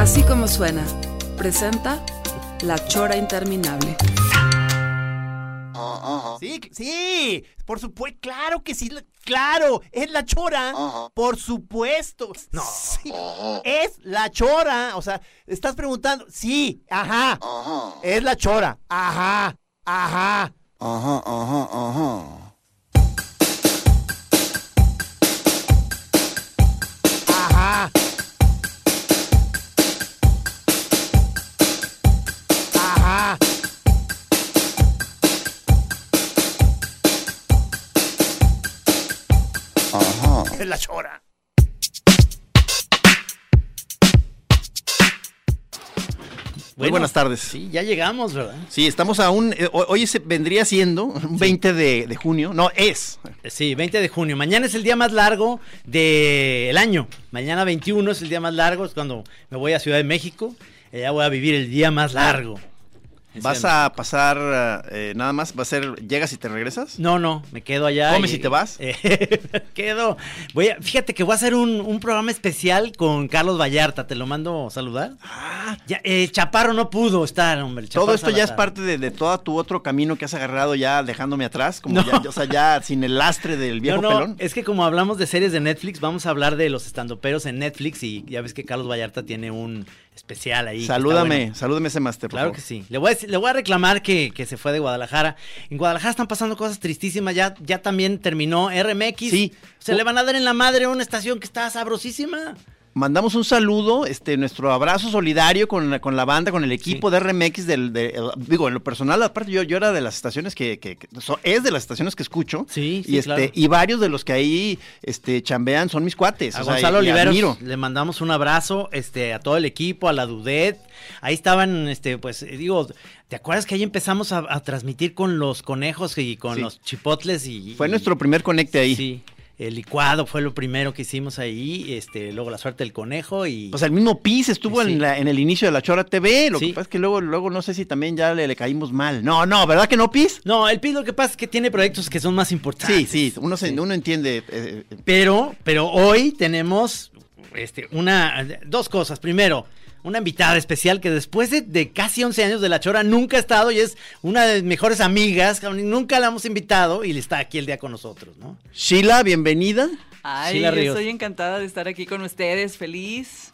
Así como suena, presenta La Chora Interminable. Sí, sí, por supuesto, claro que sí, la- claro, es la chora, por supuesto. No, sí, es la chora, o sea, estás preguntando, sí, ajá, es la chora, ajá. Ajá, ajá, ajá. Ajá. Ajá. Es la chora. Muy buenas tardes. Sí, ya llegamos, ¿verdad? Sí, estamos a un. eh, ho- hoy se vendría siendo un 20 de, de junio. No, es. Sí, 20 de junio. Mañana es el día más largo del año. Mañana 21 es el día más largo, es cuando me voy a Ciudad de México. Allá voy a vivir el día más largo. Vas a pasar eh, nada más. Va a ser. ¿Llegas y te regresas? No, no, me quedo allá. ¿Comes y te vas? Eh, quedo. Voy a, fíjate que voy a hacer un, un programa especial con Carlos Vallarta. Te lo mando a saludar. Ah, Ya, eh, Chaparro no pudo estar, hombre. todo esto ya es parte de, de todo tu otro camino que has agarrado ya dejándome atrás. Como ya, o sea, ya sin el lastre del viejo no, no, pelón. Es que como hablamos de series de Netflix, vamos a hablar de los estandoperos en Netflix y ya ves que Carlos Vallarta tiene un especial ahí. Salúdame, bueno. salúdame ese máster, Claro favor. que sí. Le voy a, le voy a reclamar que, que se fue de Guadalajara. En Guadalajara están pasando cosas tristísimas. Ya, ya también terminó RMX. Sí. Se le van a dar en la madre a una estación que está sabrosísima. Mandamos un saludo, este, nuestro abrazo solidario con la, con la banda, con el equipo de RMX del, de- el- digo, en lo personal, aparte yo, yo era de las estaciones que, que- que- so- es de las estaciones que escucho. Sí, sí, y este, claro. y varios de los que ahí, este, chambean son mis cuates. A o sea, Gonzalo Oliveros admiro. le mandamos un abrazo, este, a todo el equipo, a la Dudet. Ahí estaban, este, pues, eh, digo, ¿te acuerdas que ahí empezamos a, a transmitir con los conejos y con Sí. los chipotles y Fue y- nuestro primer conecte ahí. Sí. El licuado fue lo primero que hicimos ahí, este, luego la suerte del conejo y Pues el mismo PIS estuvo Sí. en, la- en el inicio de la Chora TV. Lo Sí. que pasa es que luego, luego no sé si también ya le, le caímos mal. No, no, ¿verdad que no, PIS? No, el PIS lo que pasa es que tiene proyectos que son más Sí, importantes. sí, uno, se- Sí. uno entiende. eh, eh, Pero, pero hoy tenemos este, una, dos cosas. Primero, una invitada especial que después de, de casi 11 años de La Chora nunca ha estado y es una de mis mejores amigas. Nunca la hemos invitado y está aquí el día con nosotros, ¿no? Sheila, bienvenida. Ay, Sheila yo Ríos. estoy encantada de estar aquí con ustedes, feliz.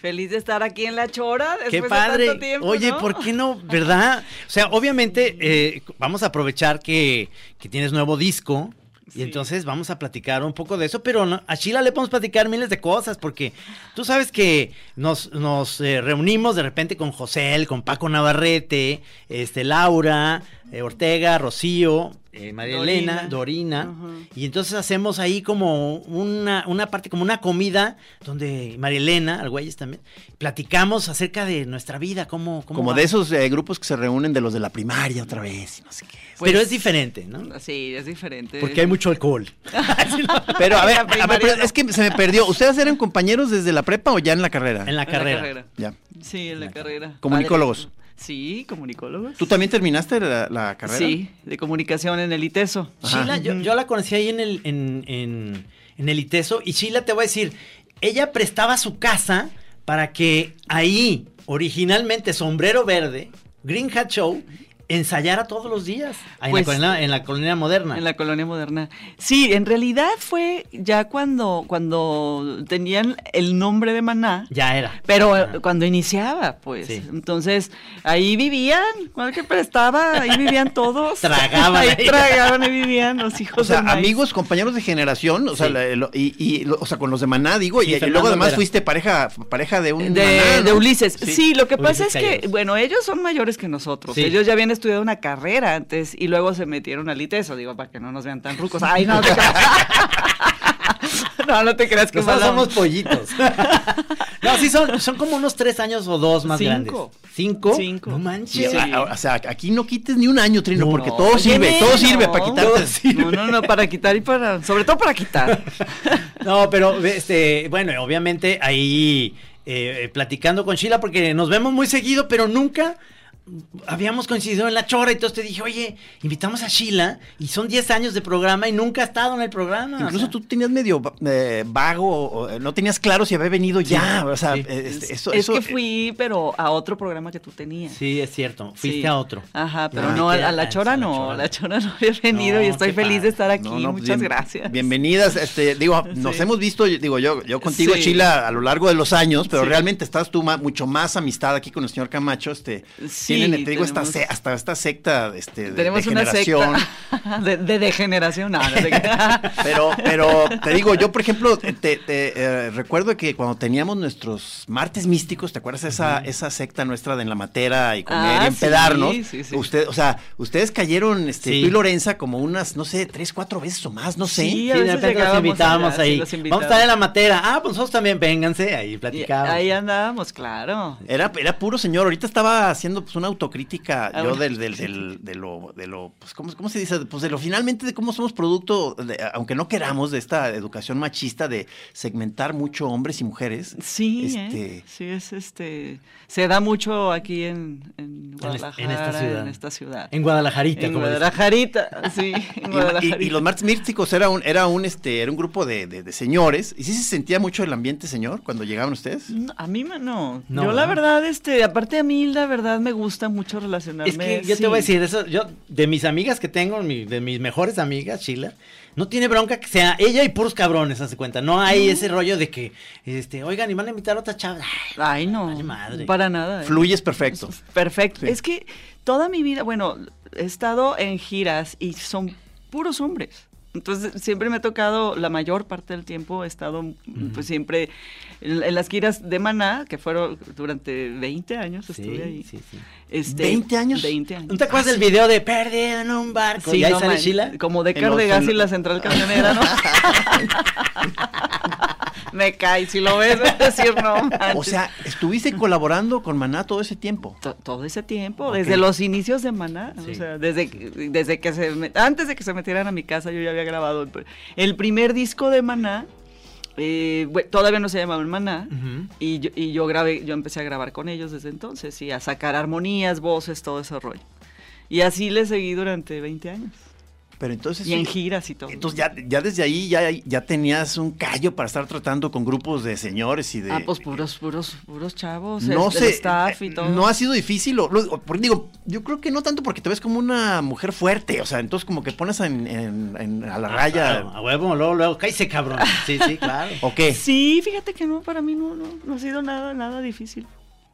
Feliz de estar aquí en La Chora después Qué de padre. tanto tiempo, Oye, ¿no? ¿por qué no? ¿Verdad? O sea, obviamente eh, vamos a aprovechar que, que tienes nuevo disco. Y Sí. entonces vamos a platicar un poco de eso, pero no- a Sheila le podemos platicar miles de cosas, porque tú sabes que nos, nos eh, reunimos de repente con José, con Paco Navarrete, este, Laura, eh, Ortega, Rocío, eh, María Dorina. Elena, Dorina, y entonces hacemos ahí como una, una parte, como una comida, donde María Elena, Argüelles también, platicamos acerca de nuestra vida, cómo, cómo Como va. de esos eh, grupos que se reúnen de los de la primaria otra vez y no sé qué. Pero Pues, es diferente, ¿no? Sí, es diferente. Porque hay mucho alcohol. Pero a ver, a ver, pero es que se me perdió. ¿Ustedes eran compañeros desde la prepa o ya en la carrera? En la En la carrera. Ya. Sí, en la carrera. Comunicólogos. Sí, comunicólogos. ¿Tú también terminaste la, la carrera? Sí, de comunicación en el ITESO. Sheila, yo, yo la conocí ahí en el, en, en, en el ITESO y Sheila te voy a decir, ella prestaba su casa para que ahí, originalmente Sombrero Verde, Green Hat Show, ensayara todos los días ahí Pues, en, la colonia, en la colonia moderna. En la colonia moderna. Sí, en realidad fue ya cuando, cuando tenían el nombre de Maná. Ya era. Pero Ajá. cuando iniciaba, pues. Sí. Entonces, ahí vivían, cual que prestaba, ahí vivían todos. Tragaban Ahí tragaban, ahí vivían los hijos O sea, amigos, compañeros de generación, o sea, Sí. la- lo- y, y lo- o sea, con los de Maná, digo, Sí, y- y, luego además Vera. fuiste pareja, pareja de un de, Maná, ¿no? de Ulises. Sí, lo que pasa es que, bueno, ellos son mayores que nosotros. Sí. Ellos ya habían estudiado una carrera antes y luego se metieron al ITESO, digo, para que no nos vean tan rucos. Ay, no, te no, no te creas que Nosotros somos pollitos. no, sí, son, son como unos tres años o dos más Cinco. grandes. ¿Cinco? Cinco. No Sí, manches. a- a- o sea, aquí no quites ni un año, Trino, No, porque no. todo sirve, todo sirve para quitarte. No, no, no, para quitar y para, sobre todo para quitar. No, pero este, bueno, obviamente ahí eh, eh, platicando con Sheila, porque nos vemos muy seguido, pero nunca habíamos coincidido en la chora. Y entonces te dije, oye, invitamos a Sheila y son 10 años de programa y nunca ha estado en el programa. o Incluso sea. tú tenías medio eh, vago, o, eh, no tenías claro si había venido ya. O sea, sí. eh, este, eso, es eso, que fui, pero a otro programa que tú tenías. Sí, es cierto. Fuiste Sí. a otro. Ajá, pero Ah, no, a, la chora no, a la chora no había venido No, y estoy feliz padre. de estar aquí. No, no, Muchas bien- gracias. Bienvenidas, este, digo, nos hemos visto, digo, yo, yo contigo, Sí. Chila, a lo largo de los años, pero Sí. realmente estás tú ma- mucho más amistad aquí con el señor Camacho, este, Sí, tienen, te digo, esta, tenemos- se- hasta esta secta, este, de, Tenemos de una generación. secta de, de degeneración. no, te- Pero, pero te digo, yo por ejemplo, te, te, eh, recuerdo que cuando teníamos nuestros martes místicos, ¿te acuerdas esa, esa secta nuestra de en la matera y comer Ah, y empedarnos? sí, sí, sí. Usted, o sea, ustedes cayeron, este, Sí. tú y Lorenza, como unas, no sé, tres, cuatro veces o más, no sé. Sí, Sí, a de veces repente los llegábamos invitábamos allá, sí, ahí. los Vamos a estar en la matera. Ah, pues nosotros también, vénganse, ahí Y platicamos. ahí andábamos, claro. Era, era puro señor. Ahorita estaba haciendo pues una autocrítica Ah, yo bueno. del, del, del- de lo, de lo, pues ¿cómo, cómo se dice? Pues de lo finalmente de cómo somos producto, de- aunque no queramos, de esta educación machista de segmentar mucho hombres y mujeres. Sí, Este, ¿eh? sí es este, se da mucho aquí en, en Guadalajara, en esta ciudad. en esta ciudad. En Guadalajarita, En como. Guadalajarita, sí, en Y, y- Guadalajarita. y los martes místicos era un, era un, este, era un grupo de, de- de señores. ¿Y sí se sentía mucho el ambiente, señor, cuando llegaban ustedes? No, a mí me- no. No, yo la ¿verdad? verdad, este, aparte a mí la verdad me gusta mucho relacionarme. Es que yo sí. te voy a decir, eso, yo, de mis amigas que tengo, mi- de mis mejores amigas, Sheila, no tiene bronca que sea ella y puros cabrones, hace cuenta. No hay ese rollo de que, este, oigan, y van a invitar a otra chava. Ay, Ay, no. Vale madre. Para nada. ¿eh? Fluyes perfecto. Perfecto. Sí. Es que toda mi vida, bueno, he estado en giras y son puros hombres. Entonces siempre me ha tocado, la mayor parte del tiempo he estado pues siempre en, en las giras de Maná, que fueron durante 20 años estuve ahí. sí, sí. Este, 20 años. 20 años. ¿No te acuerdas del video de perdido en un barco? Sí, y ahí no sale man-. Como de Cardegas y la central camionera, ¿no? me cae, si lo ves, vas a decir no. O manches. sea, estuviste colaborando con Maná todo ese tiempo. To- todo ese tiempo, desde los inicios de Maná, Sí. o sea, desde, que- desde que se, me- antes de que se metieran a mi casa, yo ya había grabado el, el primer disco de Maná, eh, todavía no se llamaba Maná, y, yo, y yo grabé, yo empecé a grabar con ellos desde entonces, y a sacar armonías, voces, todo ese rollo. Y así le seguí durante 20 años, Pero entonces. y en giras y todo. Entonces ya, ya desde ahí ya, ya tenías un callo para estar tratando con grupos de señores y de... ah, pues puros, puros, puros chavos, no el- el sé, staff y eh, todo. no ha sido difícil, o- lo- porque digo, yo creo que no tanto porque te ves como una mujer fuerte, o sea, entonces como que pones en, en- en- a la raya, Ah, a huevo, luego, luego, cállese, cabrón. Sí, sí, claro. ¿o qué? Sí, fíjate que no, para mí no, no, no ha sido nada, nada difícil.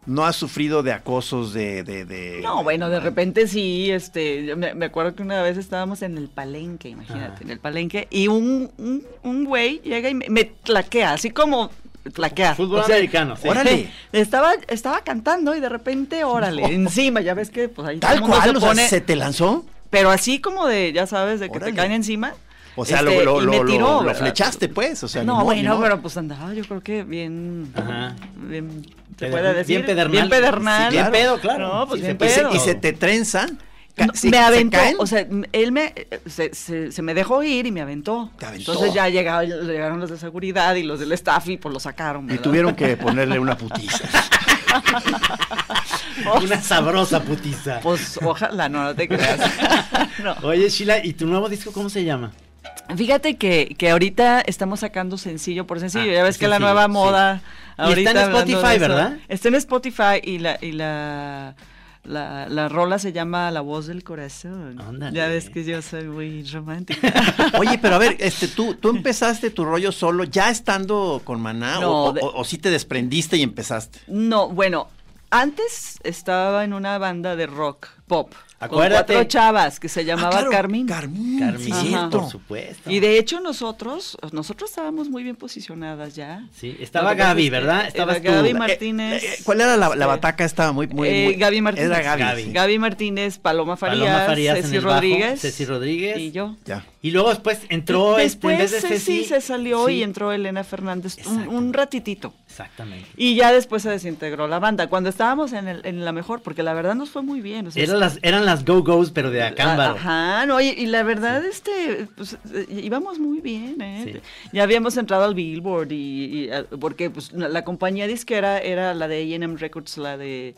No has sufrido de acosos de... de, de- No, bueno, de repente sí, este, yo me, me acuerdo que una vez estábamos en el palenque, imagínate, en el palenque, y un, un, un güey llega y me, me tlaquea, así como tlaquea. Fútbol o sea, americano, sí. Órale. Estaba, estaba cantando y de repente, órale, encima, ya ves que pues ahí Tal el mundo cual, se o sea, pone, ¿se te lanzó? pero así como de, ya sabes, de que Órale. te caen encima. O sea, este, lo, lo, y me lo- lo- tiró, lo flechaste, pues, o sea, no, bueno, pero pues andaba, yo creo que bien, Ajá. bien, se puede decir. bien pedernal. Bien pedernal. Sí, bien pedo, claro. No, pues Sí, bien se- y, se, pedo. y se te trenza, No, me se aventó, caen, o sea, él me, se, se- se me dejó ir y me aventó. Te aventó. Entonces ya llegaba- llegaron los de seguridad y los del staff y pues lo sacaron. y tuvieron que ponerle una putiza. Una sabrosa putiza. Pues ojalá, no, no te creas. No. Oye, Sheila, ¿y tu nuevo disco cómo se llama? Fíjate que, que ahorita estamos sacando sencillo por sencillo. Ah, ya ves que la nueva sí. moda. Y está en Spotify, ¿verdad? Está en Spotify y la, y la, la, la rola se llama La voz del corazón. Ándale. Ya ves que yo soy muy romántica. Oye, pero a ver, este, tú, tú empezaste tu rollo solo ya estando con Maná No, o, o- de- o sí te desprendiste y empezaste. No, bueno, antes estaba en una banda de rock, pop. Acuérdate. cuatro chavas que se llamaba Ah, claro, Carmín. Carmín, sí, por supuesto. Y de hecho nosotros, nosotros estábamos muy bien posicionadas ya. Sí, estaba Gaby, ¿verdad? tú. Gaby Eh, Martínez. Eh, ¿Cuál era la, la este, bataca? Estaba muy, muy, eh, muy- Gaby Martínez. Era Gaby. Gaby. sí. Gaby Martínez, Paloma Farías, Paloma Farías Ceci bajo, Rodríguez. Ceci Rodríguez. Y yo. Ya. Y luego después entró, este, en Después vez de Ceci Ceci, se salió sí, y entró Elena Fernández un, un ratitito. Exactamente. Y ya después se desintegró la banda. Cuando estábamos en, el- en la mejor, porque la verdad nos fue muy bien. o sea, Eran las, eran las Go-Go's, pero de Acámbaro. Ajá, no, y, y la verdad, este, pues, eh, íbamos muy bien, ¿eh? Sí. Ya habíamos entrado al Billboard y, y, eh, porque pues la, compañía disquera era la de A&M Records, la de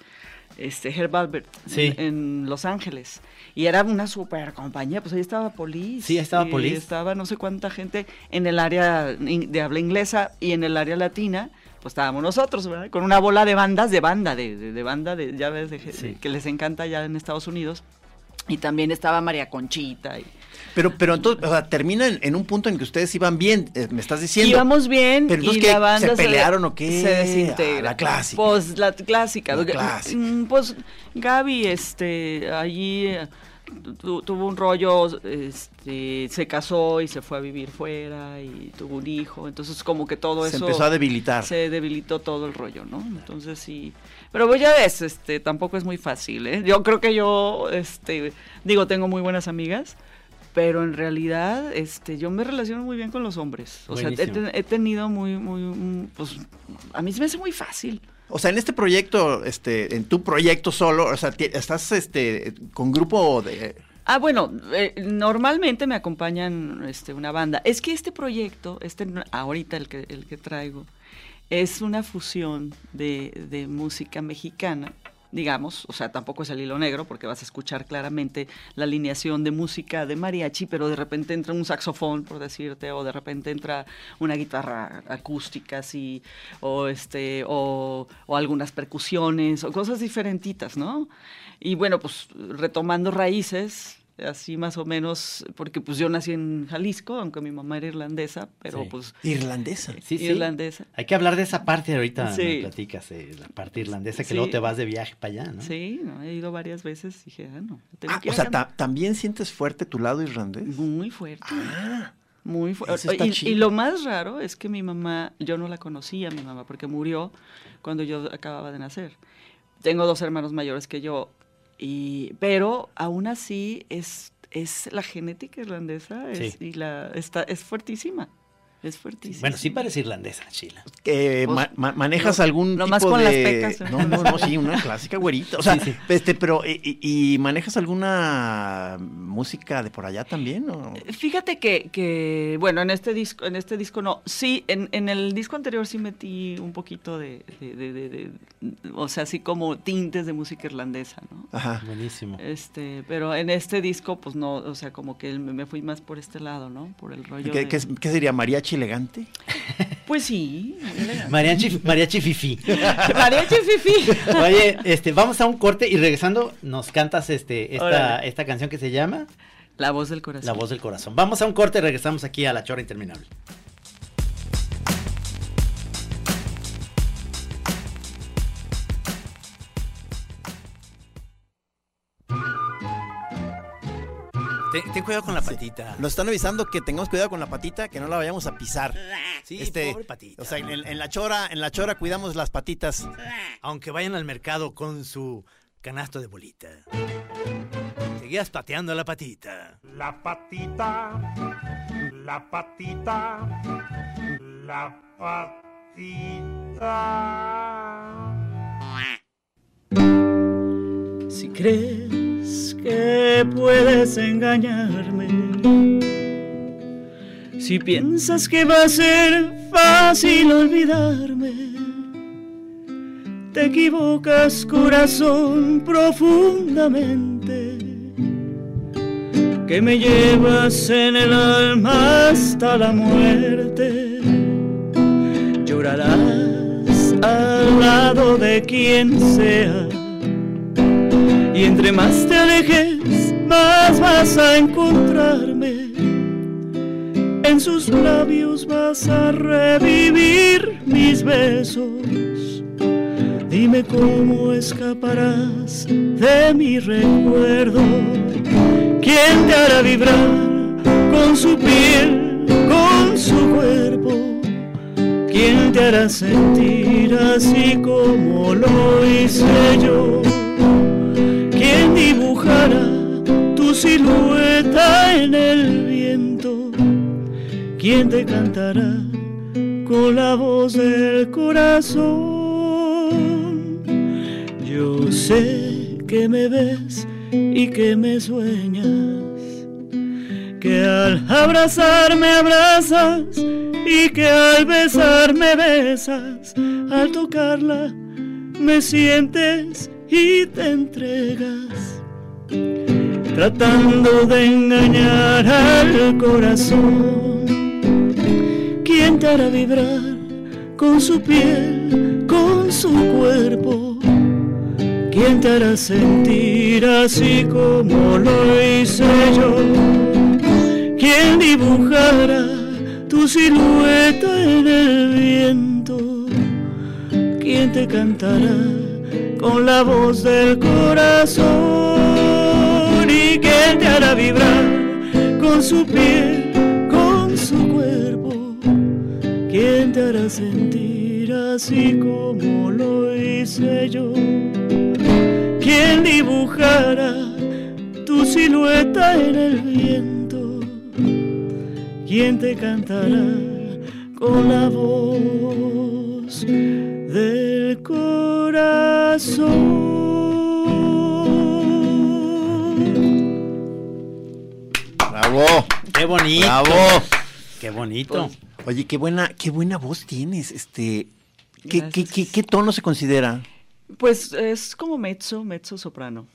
este Herb Albert Sí. en, en Los Ángeles. Y era una super compañía, pues ahí estaba Police. Sí, ahí estaba y Police. Estaba no sé cuánta gente en el área de habla inglesa y en el área latina. Pues estábamos nosotros, ¿verdad? Con una bola de bandas, de banda, de, de, de banda, de, ya ves, de- Sí. que les encanta ya en Estados Unidos. Y también estaba María Conchita. Y, Pero, pero entonces, o sea, termina en, en un punto en que ustedes iban bien, eh, me estás diciendo. Íbamos bien Pero entonces, y ¿qué? la banda ¿Se pelearon o qué? Se desintegra. Ah, la clásica. Pues la clásica. La clásica. mm, Pues Gaby, este, allí eh, tu- tuvo un rollo, este, se casó y se fue a vivir fuera y tuvo un hijo. Entonces como que todo se eso empezó a debilitar. se debilitó todo el rollo, ¿no? Entonces sí. Pero pues ya ves, este, tampoco es muy fácil, ¿eh? Yo creo que yo, este, digo, tengo muy buenas amigas, pero en realidad, este, yo me relaciono muy bien con los hombres. O sea, he, he tenido muy, muy, mm, pues, a mí se me hace muy fácil. O sea, en este proyecto, este, en tu proyecto solo, o sea, estás este, con grupo de... Ah, bueno, eh, normalmente me acompañan este, una banda. Es que este proyecto, este ahorita el que, el que traigo, es una fusión de, de música mexicana, digamos, o sea, tampoco es el hilo negro, porque vas a escuchar claramente la alineación de música de mariachi, pero de repente entra un saxofón, por decirte, o de repente entra una guitarra acústica, así, o este, o, o algunas percusiones, o cosas diferentitas, ¿no? Y bueno, pues retomando raíces, así más o menos, porque pues yo nací en Jalisco, aunque mi mamá era irlandesa, pero Sí. pues Irlandesa. Sí, sí. irlandesa. Hay que hablar de esa parte ahorita, Sí. me platicas, eh, la parte irlandesa, que Sí. luego te vas de viaje para allá, ¿no? Sí, no, he ido varias veces, dije, ah, no, tengo Ah, que o sea, ta- ¿también sientes fuerte tu lado irlandés? Muy fuerte. Ah, Muy fuerte. Y, y lo más raro es que mi mamá, yo no la conocía, mi mamá, porque murió cuando yo acababa de nacer. Tengo dos hermanos mayores que yo, y, pero aún así es, es la genética irlandesa es, Sí. y la, está, es fuertísima. Es fuertísima. Bueno, sí parece irlandesa, Chila. que Pues, ma- ma- manejas no- algún nomás tipo con de... las pecas. No, no, no, sí, una clásica güerita. O sea, Sí, sí. este, pero, y, manejas alguna música de por allá también? o? Fíjate que, que, bueno, en este disco, en este disco no, sí, en, en el disco anterior sí metí un poquito de, de- de- de- de- o sea, así como tintes de música irlandesa, ¿no? Ajá. Buenísimo. Este, pero en este disco, pues no, o sea, como que me fui más por este lado, ¿no? Por el rollo. ¿Qué, de- qué qué sería? ¿Mariachi elegante? Pues sí. elegante. Mariachi, mariachi Fifi. Mariachi Fifi. Oye, este, vamos a un corte y regresando nos cantas este, esta, Órale. esta canción que se llama La voz del corazón. La voz del corazón. Vamos a un corte y regresamos aquí a La Chora Interminable. Ten, ten cuidado con la patita. Nos están avisando que tengamos cuidado con la patita, que no la vayamos a pisar. Sí, Este, pobre patita. O sea, en, en la chora, en la chora cuidamos las patitas. Aunque vayan al mercado con su canasto de bolita. Seguías pateando la patita. La patita, la patita, la patita. Si crees que puedes engañarme, si piensas que va a ser fácil olvidarme, te equivocas corazón profundamente, que me llevas en el alma hasta la muerte, llorarás al lado de quien sea y entre más te alejes, más vas a encontrarme. En sus labios vas a revivir mis besos. Dime cómo escaparás de mi recuerdo. ¿Quién te hará vibrar con su piel, con su cuerpo? ¿Quién te hará sentir así como lo hice yo? ¿Quién dibujará tu silueta en el viento? ¿Quién te cantará con la voz del corazón? Yo sé que me ves y que me sueñas, que al abrazarme abrazas y que al besarme besas, al tocarla me sientes y te entregas, tratando de engañar al corazón. ¿Quién te hará vibrar con su piel, con su cuerpo? ¿Quién te hará sentir así como lo hice yo? ¿Quién dibujará tu silueta en el viento? ¿Quién te cantará con la voz del corazón? ¿Y quién te hará vibrar con su piel, con su cuerpo? ¿Quién te hará sentir así como lo hice yo? ¿Quién dibujará tu silueta en el viento? ¿Quién te cantará con la voz del corazón? ¡Bravo! ¡Qué bonito! ¡Bravo! ¡Qué bonito! Oye, qué buena, qué buena voz tienes. Este, ¿qué, qué, qué, qué tono se considera? Pues es como mezzo, mezzo soprano.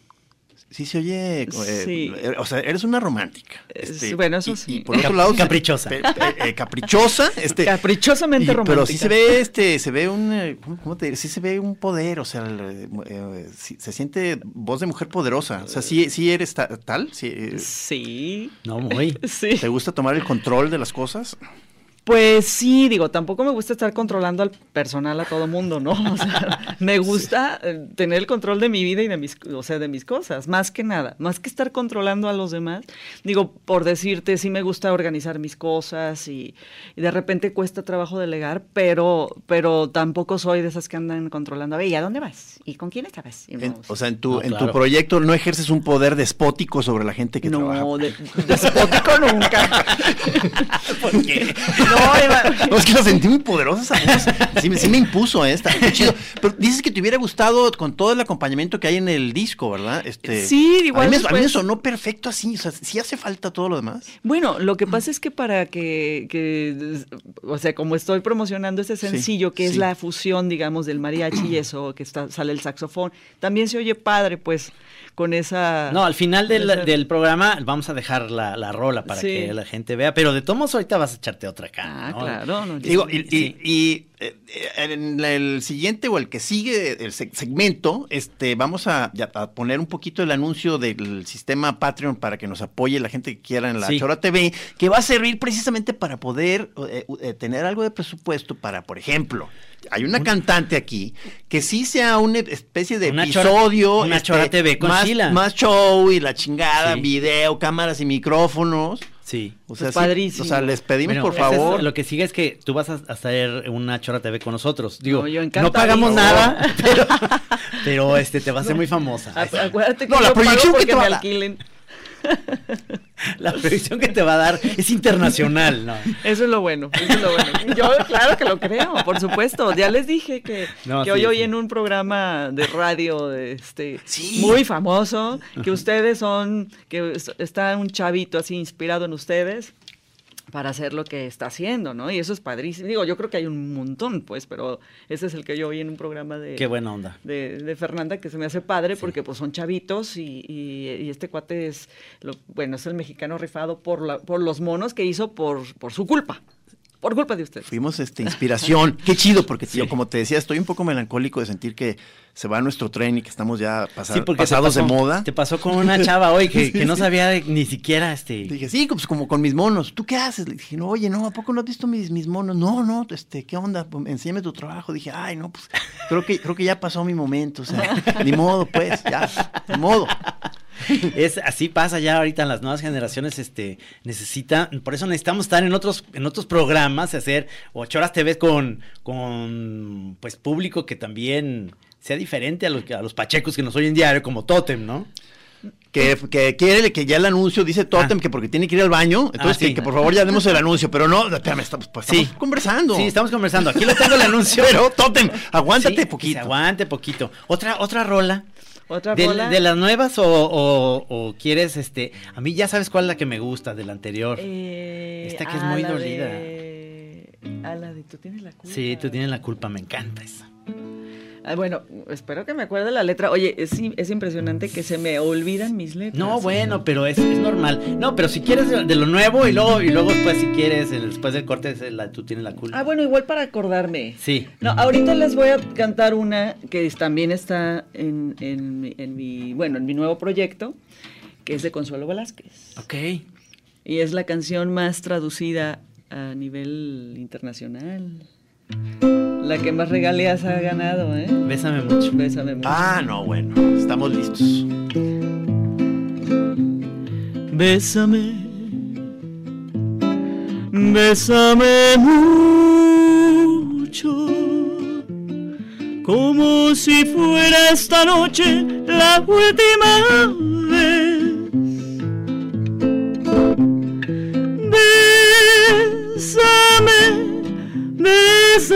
Sí se oye, eh, Sí. eh, o sea, eres una romántica. Es- este, bueno, eso sí. Y, por otro lado, Caprichosa. pe- pe- eh, caprichosa, este, Caprichosamente y- romántica. Pero sí se ve, este, se ve un, eh, ¿cómo te diré? Sí se ve un poder, o sea, el, eh, eh, sí- se siente voz de mujer poderosa. O sea, sí, sí eres ta- tal, sí, eh, Sí. No, muy. Sí. ¿Te gusta tomar el control de las cosas? Pues sí, digo, tampoco me gusta estar controlando al personal a todo mundo, ¿no? O sea, me gusta eh, tener el control de mi vida y de mis, o sea, de mis cosas, más que nada, más que estar controlando a los demás. Digo, por decirte, sí me gusta organizar mis cosas y, y de repente cuesta trabajo delegar, pero, pero tampoco soy de esas que andan controlando. A ver, ¿y a dónde vas? ¿Y con quién estabas? No, En- o sea, en tu, No, en tu proyecto no ejerces un poder despótico sobre la gente que trabaja. no, de, despótico nunca. ¿Por qué? No, Eva. No, es que la sentí muy poderosa esa voz. Sí, me- sí me impuso, ¿eh? Muy chido. Pero dices que te hubiera gustado con todo el acompañamiento que hay en el disco, ¿verdad? Este, Sí, igual A mí, me, a mí me después- sonó perfecto así. O sea, sí hace falta todo lo demás. Bueno, lo que pasa es que para que, que, o sea, como estoy promocionando este Sí, sencillo, que es la fusión, digamos, del mariachi y eso, que está, sale el saxofón, también se oye padre, pues, con esa... No, al final del, esa- del programa vamos a dejar la, la rola para Sí. que la gente vea, pero de todos modos ahorita vas a echarte otra Ah, ¿no? claro. no, Digo, y, y- Sí. y, eh, en el siguiente o el que sigue, el se- segmento, este, vamos a, poner un poquito el anuncio del sistema Patreon para que nos apoye la gente que quiera en la Sí. Chora TV, que va a servir precisamente para poder eh, eh, tener algo de presupuesto para, por ejemplo, hay una cantante aquí que sí sea una especie de Una chora- episodio, una Chora TV con más, show y la chingada, Sí. video, cámaras y micrófonos. Sí. O sea, Pues sí, padrísimo. o sea, les pedimos Bueno, por es- favor. lo que sigue es que tú vas a hacer una Chora TV con nosotros. Digo, No, yo no, encantadísima. pagamos nada, pero, pero este te va a hacer muy famosa. Acu- Acuérdate que No, la proyección que te me alquilen. La predicción que te va a dar es internacional, ¿no? Eso es lo bueno, eso es lo bueno. Yo, claro que lo creo, por supuesto. Ya les dije que, No, que sí, hoy oí sí. en un programa de radio este, Sí. muy famoso, que ustedes son, que es- está un chavito así inspirado en ustedes para hacer lo que está haciendo, ¿no? Y eso es padrísimo. Digo, yo creo que hay un montón, pues, pero ese es el que yo oí en un programa de... Qué buena onda. de, de Fernanda que se me hace padre porque pues son chavitos y, y- y este cuate es lo- bueno es el mexicano rifado por la, por los monos que hizo por, por su culpa Por culpa de ustedes. Fuimos este, inspiración. Qué chido, porque yo, como te decía, estoy un poco melancólico de sentir que se va nuestro tren y que estamos ya Sí, porque pasados de moda. Te pasó con una chava hoy que, que no sabía de- ni siquiera este. Dije, sí, pues como con mis monos. ¿Tú qué haces? Le dije, no, oye, no, ¿a poco no has visto mis, mis monos? No, no, este, ¿qué onda? Pues, enséñame tu trabajo. Dije, ay, no, pues creo que, creo que ya pasó mi momento. O sea, ni modo, pues, ya, ni modo. Es así pasa ya ahorita en las nuevas generaciones, este, necesita, por eso necesitamos estar en otros, en otros programas, hacer ocho horas TV con, con pues público que también sea diferente a los, a los pachecos que nos oyen diario, como Totem, ¿no? Que, que quiere que ya el anuncio dice Totem que porque tiene que ir al baño. Entonces, Ah, sí. que, que por favor ya demos el anuncio. Pero no, espérame, estamos, pues, estamos Sí. conversando. Sí, estamos conversando. Aquí le tengo el anuncio. Pero, Totem, aguántate Sí, poquito. aguante poquito. Otra, otra rola. Otra ¿De, las nuevas o, o- o quieres, este, a mí ya sabes cuál es la que me gusta, de la anterior. Eh, Esta que es muy la dolida. de- A la de tú tienes la culpa. Sí, tú tienes la culpa, me encanta esa. Ah, bueno, espero que me acuerde la letra. Oye, es, es impresionante que se me olvidan mis letras. No, bueno, pero es, es normal. No, pero si quieres de, de lo nuevo y luego, y luego después si quieres, el- después del corte, la- tú tienes la culpa. Ah, bueno, igual para acordarme. Sí. No, ahorita les voy a cantar una que también está en, en mi- en mi, bueno, en mi nuevo proyecto, que es de Consuelo Velázquez. Ok. Y es la canción más traducida a nivel internacional. La que más regalías ha ganado, ¿eh? Bésame mucho. Bésame mucho. Ah, no, bueno, estamos listos. Bésame, bésame mucho, como si fuera esta noche la última vez.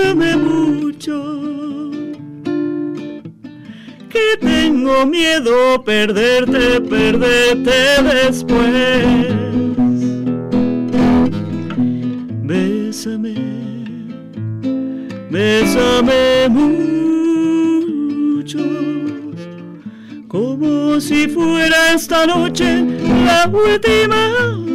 Bésame mucho que tengo miedo perderte, perderte después. Bésame, bésame mucho, como si fuera esta noche la última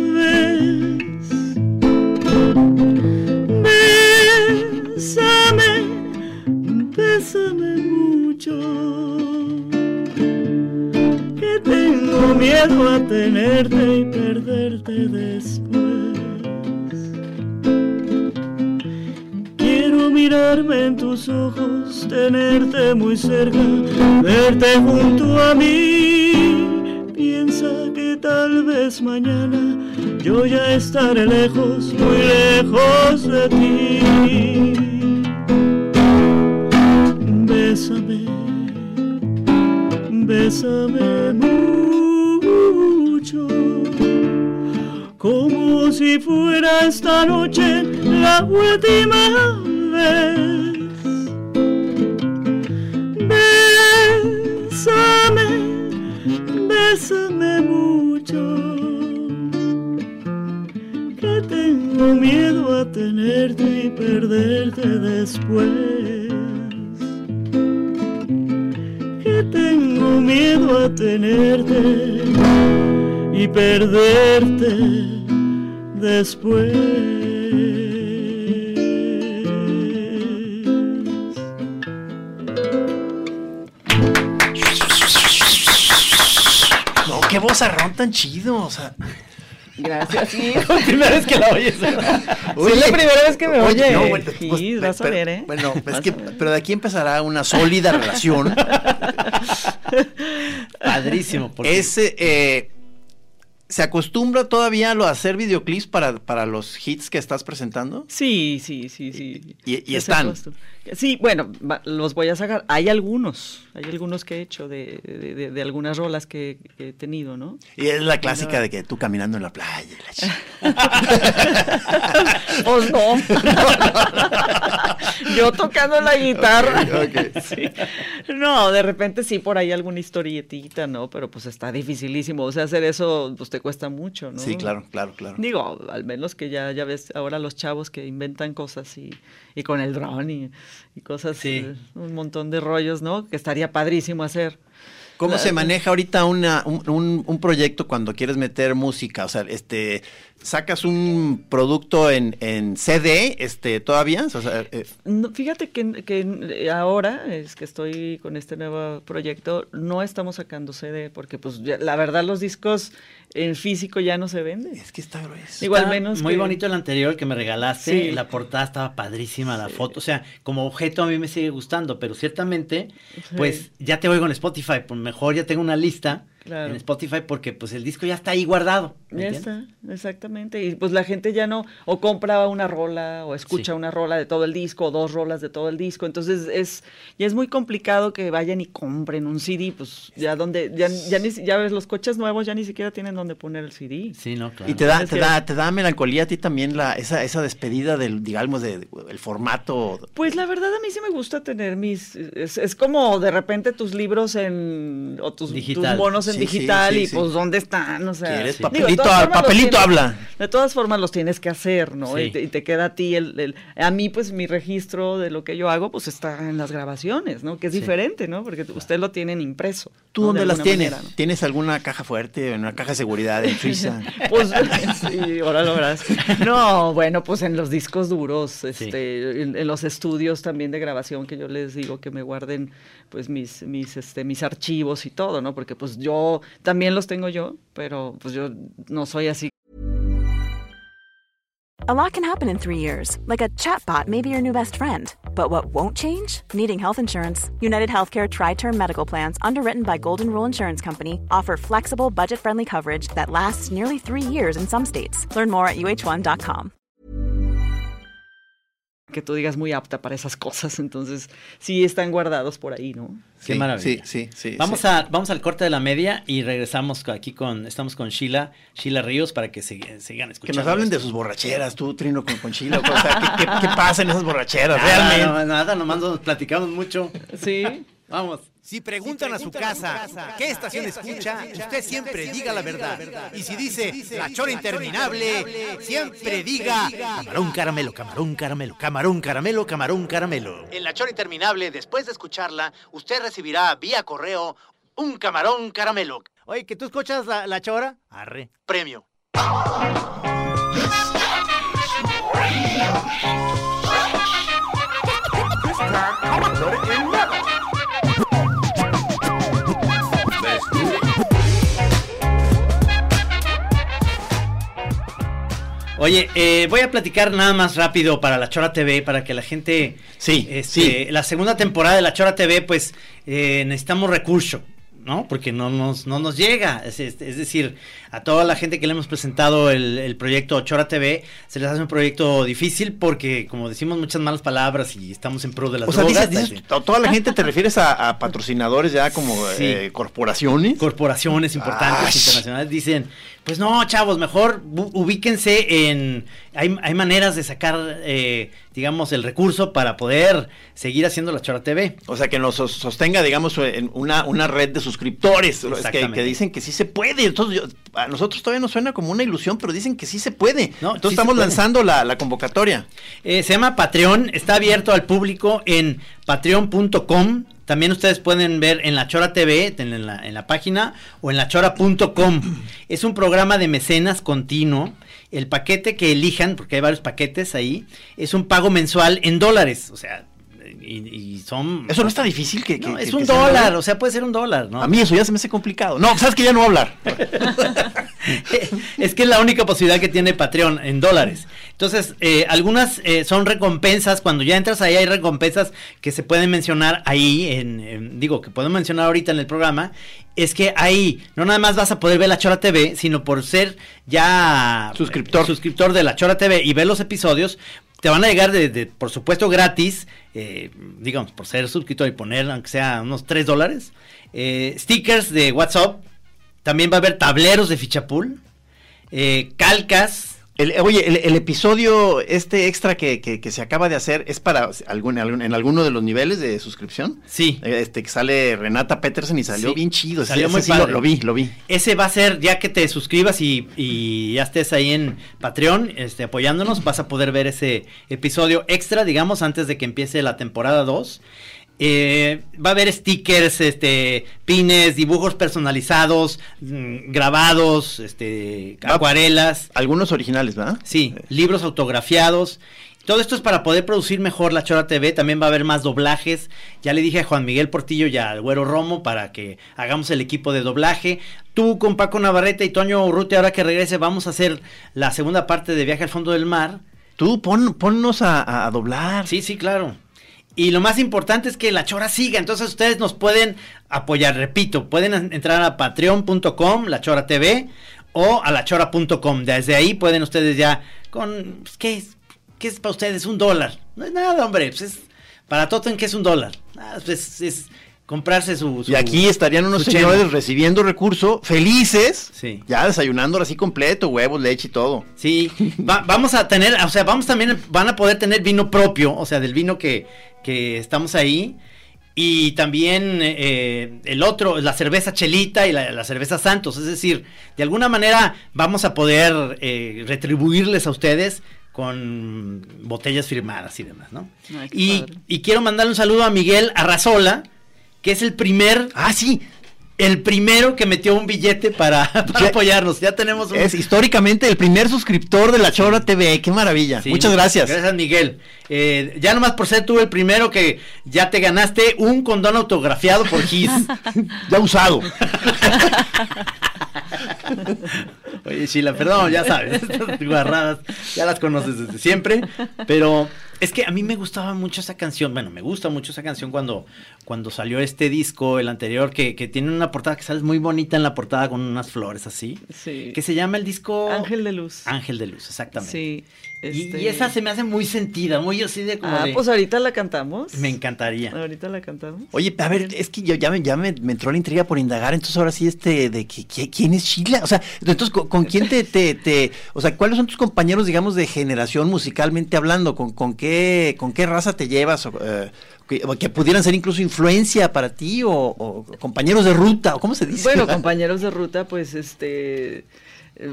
miedo a tenerte y perderte después. Quiero mirarme en tus ojos, tenerte muy cerca, verte junto a mí. Piensa que tal vez mañana yo ya estaré lejos, muy lejos de ti. Bésame, bésame mucho, como si fuera esta noche la última vez. Bésame, bésame mucho, que tengo miedo a tenerte y perderte después que tengo miedo a tenerte y perderte después. No, qué vozarrón tan chido, o sea. Gracias, sí. La primera vez que la oyes. Sí, es la primera vez que me oye. no, bueno, Sí, pues, vas a pero- ver, ¿eh? Bueno, es que, a pero de aquí empezará una sólida relación. Padrísimo. porque- Ese, eh, ¿Se acostumbra todavía a hacer videoclips para, para los hits que estás presentando? Sí, sí, sí, sí. Y- están. Sí, bueno, los voy a sacar. Hay algunos, hay algunos que he hecho de, de- de- de algunas rolas que, que he tenido, ¿no? Y es la clásica de que tú caminando en la playa. la Pues no. Yo tocando la guitarra. Sí. No, de repente sí, por ahí alguna historietita, ¿no? Pero pues está dificilísimo. O sea, hacer eso, pues te cuesta mucho, ¿no? Sí, claro, claro, claro. Digo, al menos que ya, ya ves ahora los chavos que inventan cosas y, y con el drone y, y cosas, Sí. eh, un montón de rollos, ¿no? Que estaría padrísimo hacer. ¿Cómo se maneja ahorita una, un, un- un proyecto cuando quieres meter música? O sea, este, sacas un producto en, en CD, este, todavía, o sea, eh, No, fíjate que, que ahora es que estoy con este nuevo proyecto, no estamos sacando CD, porque pues ya- la verdad los discos en físico ya no se venden. es que está grueso. Igual Está menos Muy que- bonito el anterior que me regalaste. Sí. La portada estaba padrísima, la foto. O sea, como objeto a mí me sigue gustando, pero ciertamente, pues ya te oigo en Spotify. Pues mejor ya tengo una lista Claro. en Spotify porque pues el disco ya está ahí guardado. ¿me Ya entiendes? está, exactamente. Y pues la gente ya no, o compra una rola, o escucha Sí. una rola de todo el disco, o dos rolas de todo el disco. Entonces es, ya es muy complicado que vayan y compren un CD, pues ya donde, ya, ya, ni, ya ves, los coches nuevos ya ni siquiera tienen donde poner el CD. Sí, no, claro. Y te da, te da, te da melancolía a ti también la, esa, esa despedida del, digamos, de, el formato. Pues la verdad a mí sí me gusta tener mis, es, es como de repente tus libros en, o tus, tus monos en Sí, sí, sí, sí, y pues dónde están, o sea. ¿Quieres? Papelito, papelito tienes- habla. De todas formas los tienes que hacer, ¿no? Y, te, y te queda a ti el, el- a mí pues mi registro de lo que yo hago pues está en las grabaciones, ¿no? Que es diferente, ¿no? Porque ustedes lo tienen impreso. ¿Tú ¿no? dónde De las tienes? manera, ¿no? ¿Tienes alguna caja fuerte, una caja de seguridad en Suiza? Pues sí, ahora lo verás. No, bueno, pues en los discos duros, este, en, en los estudios también de grabación que yo les digo que me guarden pues mis, mis, este, mis archivos y todo, ¿no? Porque pues yo también los tengo yo, pero pues yo no soy así A lot can happen in three years, like a chatbot may be your new best friend. But what won't change? Needing health insurance. United Healthcare Tri Term Medical Plans, underwritten by Golden Rule Insurance Company, offer flexible, budget friendly coverage that lasts nearly three years in some states. Learn more at uh1.com. que tú digas muy apta para esas cosas, entonces sí están guardados por ahí, ¿no? Qué maravilla. Sí, sí, sí. Vamos, sí. a, vamos al corte de la media y regresamos aquí con, estamos con Sheila, Sheila Ríos para que se- sigan Que escuchando. nos hablen de sus borracheras, tú, Trino, con Conchila. O sea, ¿qué, qué, qué pasa en esas borracheras? Nada, Realmente. no, nada, nomás nos platicamos mucho. Sí. Vamos. Si preguntan a su casa qué estación escucha, usted siempre diga la verdad. Y si dice la chora interminable, siempre diga camarón caramelo, camarón caramelo, camarón caramelo, camarón caramelo. En la chora interminable, después de escucharla, usted recibirá vía correo un camarón caramelo. Oye, ¿que tú escuchas la, la chora? Arre. Premio. Oye, eh, voy a platicar nada más rápido para la Chora TV, para que la gente... Sí, este, sí. La segunda temporada de la Chora TV, pues eh, necesitamos recurso, ¿no? Porque no nos, no nos llega. Es, es- es decir, a toda la gente que le hemos presentado el, el proyecto Chora TV, se les hace un proyecto difícil porque, como decimos muchas malas palabras y estamos en pro de las O sea, drogas, dices, dices, to- toda la gente te refieres a, a patrocinadores ya como Sí. eh, corporaciones. corporaciones importantes Ay. internacionales dicen, pues no, chavos, mejor ubíquense en... Hay, hay maneras de sacar, eh, digamos, el recurso para poder seguir haciendo la Chora TV. O sea, que nos sos- sostenga, digamos, en una, una red de suscriptores. Es que, que dicen que sí se puede. Entonces, yo- a nosotros todavía nos suena como una ilusión, pero dicen que sí se puede. No, Entonces sí estamos lanzando la, la convocatoria. Eh, se llama Patreon, está abierto al público en patreon.com. También ustedes pueden ver en la Chora TV, en la, en la página, o en lachora.com. Es un programa de mecenas continuo. El paquete que elijan, porque hay varios paquetes ahí, es un pago mensual en dólares. O sea, y, y son... Eso no está difícil que... No, que- es que- un que dólar, o sea, puede ser un dólar, ¿no? A mí eso ya se me hace complicado. No, sabes que ya no voy a hablar. es que es la única posibilidad que tiene Patreon en dólares. Entonces, eh, algunas eh, son recompensas. Cuando ya entras ahí, hay recompensas que se pueden mencionar ahí, en, en- digo, que podemos mencionar ahorita en el programa. Es que ahí no nada más vas a poder ver la Chora TV, sino por ser ya Suscriptor. eh, suscriptor de la Chora TV y ver los episodios, te van a llegar de, por supuesto gratis, eh, digamos, por ser suscriptor y poner, aunque sea unos 3 dólares, eh, stickers de WhatsApp, también va a haber tableros de fichapool, eh, calcas, El- oye, el, el episodio este extra que, que- que se acaba de hacer es para algún, algún- en alguno de los niveles de suscripción. sí. Eh, Este que sale Renata Peterson y salió Sí, bien chido. salió ese muy sí lo, padre. lo vi, lo vi. Ese va a ser ya que te suscribas y, y ya estés ahí en Patreon este, apoyándonos, vas a poder ver ese episodio extra, digamos, antes de que empiece la temporada 2. Eh, va a haber stickers, este, pines, dibujos personalizados, mm, grabados, este, acuarelas. Algunos originales, ¿verdad? Sí, libros autografiados. Todo esto es para poder producir mejor la Chora TV. También va a haber más doblajes. Ya le dije a Juan Miguel Portillo y al Güero Romo para que hagamos el equipo de doblaje. Tú con Paco Navarrete y Toño Urrutia, ahora que regrese, vamos a hacer la segunda parte de Viaje al Fondo del Mar. Tú pon, ponnos a, a doblar. Sí, sí, claro. Y lo más importante es que la chora siga, entonces ustedes nos pueden apoyar, repito, pueden en- entrar a patreon.com, la chora TV, o a lachora.com. Desde ahí pueden ustedes ya con, pues, ¿qué es? ¿Qué es para ustedes? Un dólar. No es nada, hombre, pues es, para Totem, ¿qué es un dólar? Nada, pues es comprarse su... Y aquí estarían unos señores recibiendo recurso, felices, Sí. ya desayunando así completo, huevos, leche y todo. Sí, va- vamos a tener, o sea, vamos también, van a poder tener vino propio, o sea, del vino que, que estamos ahí. Y también eh, el otro, la cerveza Chelita y la, la cerveza Santos. Es decir, de alguna manera vamos a poder eh, retribuirles a ustedes con botellas firmadas y demás, ¿no? Ay, Y, y quiero mandarle un saludo a Miguel Arrazola, que es el primer, Ah, sí, el primero que metió un billete para, para Ya- apoyarnos. Ya tenemos un, es históricamente el primer suscriptor de la Chora TV, qué maravilla. Sí, Muchas gracias. Gracias, Miguel. Eh, ya nomás por ser tú el primero que ya te ganaste un condón autografiado por Kiss. Ya usado. Oye, Sheila, perdón, ya sabes, estas guarradas ya las conoces desde siempre, pero es que a mí me gustaba mucho esa canción, bueno, me gusta mucho esa canción cuando, cuando salió este disco, el anterior, que, que tiene una portada que sales muy bonita en la portada con unas flores así, Sí. que se llama el disco Ángel de Luz. Ángel de Luz, exactamente. Sí. Y, este- y esa se me hace muy sentida, muy así de como Ah, de- pues ahorita la cantamos. Me encantaría. Ahorita la cantamos. Oye, a ver, es que yo ya me, ya me, me entró la intriga por indagar, entonces ahora sí este de que, que- quién es Sheila, o sea, entonces con, con quién te, te, te- o sea, cuáles son tus compañeros, digamos, de generación musicalmente hablando, con, con qué, con qué raza te llevas, o, eh, que pudieran ser incluso influencia para ti, o, o compañeros de ruta, o cómo se dice. Bueno, compañeros de ruta, pues este.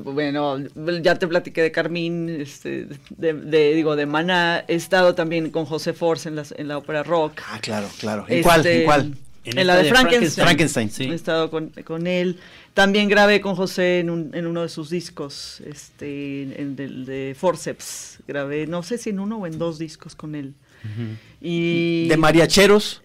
Bueno, ya te platiqué de Carmín, este, de, de- digo, de Maná. He estado también con José Force en la, en la ópera rock. Ah, claro, claro. ¿En cuál? Este, ¿En cuál? En En, la de de Frankenstein. Frankenstein, sí. He estado con, con él. También grabé con José en, un- en uno de sus discos, este, en el de Forceps. Grabé, no sé si en uno o en dos discos con él. Y De mariacheros.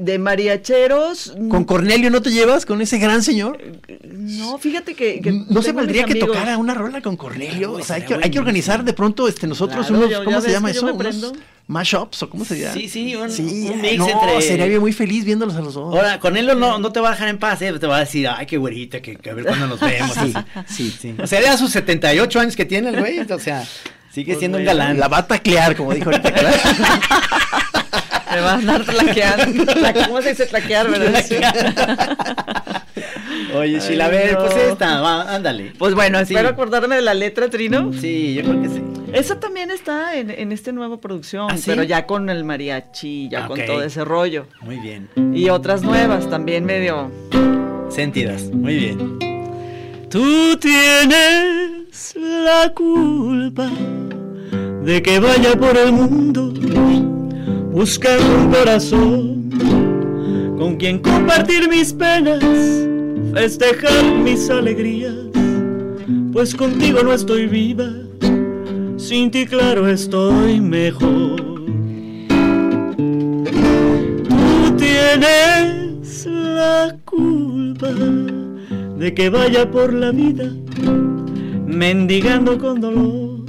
De mariacheros. ¿Con Cornelio no te llevas? ¿Con ese gran señor? No, fíjate que. que ¿No se valdría que tocara una rola con Cornelio? O sea, hay que, hay que organizar de pronto este, nosotros Claro, unos, ya- ¿cómo ya se llama eso? Unos mashups o cómo se llama? Sí, sí, un- sí, un mix no, entre- sería bien muy feliz viéndolos a los dos. Ahora, con él no, no te va a dejar en paz, ¿eh? te va a decir, ay, qué güerita, que, que a ver cuándo nos vemos. Sí, sí, sí. O sea, ya sus 78 años que tiene el güey, o sea, sigue Pues siendo un galán. la va a taclear, como dijo ahorita. ¿verdad? Me va a andar tlaqueando. Tla- ¿Cómo se dice tlaquear, verdad? Oye, Sheila, a ver, no. pues esta, va, ándale. Pues bueno, Sí. espero acordarme de la letra, Trino. Sí, yo creo que sí. Esa también está en, en esta nueva producción, ¿Ah, sí? pero ya con el mariachi, ya con todo ese rollo. Muy bien. Y otras nuevas también medio. Sentidas, muy bien. Tú tienes la culpa de que vaya por el mundo buscando un corazón con quien compartir mis penas, festejar mis alegrías, pues contigo no estoy viva, sin ti claro estoy mejor. Tú tienes la culpa de que vaya por la vida mendigando con dolor.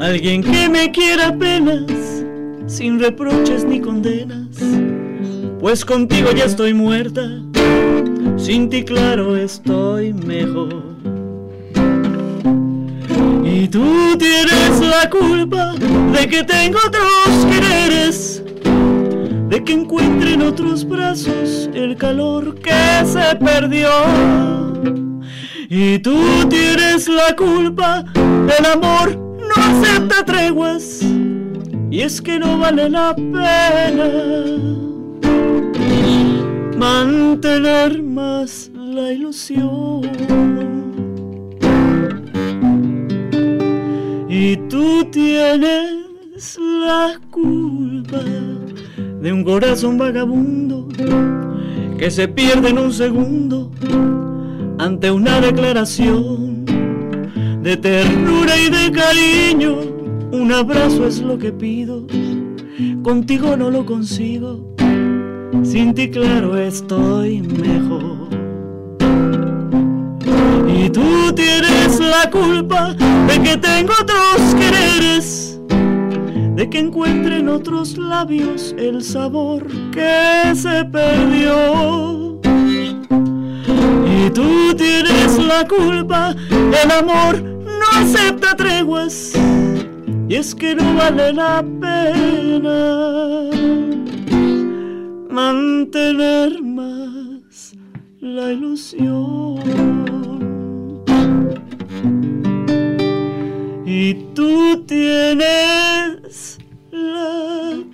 Alguien que me quiera apenas, sin reproches ni condenas, pues contigo ya estoy muerta, sin ti claro estoy mejor. Y tú tienes la culpa de que tengo otros quereres, de que encuentre en otros brazos el calor que se perdió. Y tú tienes la culpa, el amor no acepta treguas, y es que no vale la pena mantener más la ilusión. Y tú tienes la culpa de un corazón vagabundo que se pierde en un segundo ante una declaración de ternura y de cariño. Un abrazo es lo que pido, contigo no lo consigo, sin ti claro estoy mejor. Y tú tienes la culpa de que tengo otros quereres, de que encuentre en otros labios el sabor que se perdió. Y tú tienes la culpa, el amor no acepta treguas, y es que no vale la pena mantener más la ilusión. Y tú tienes la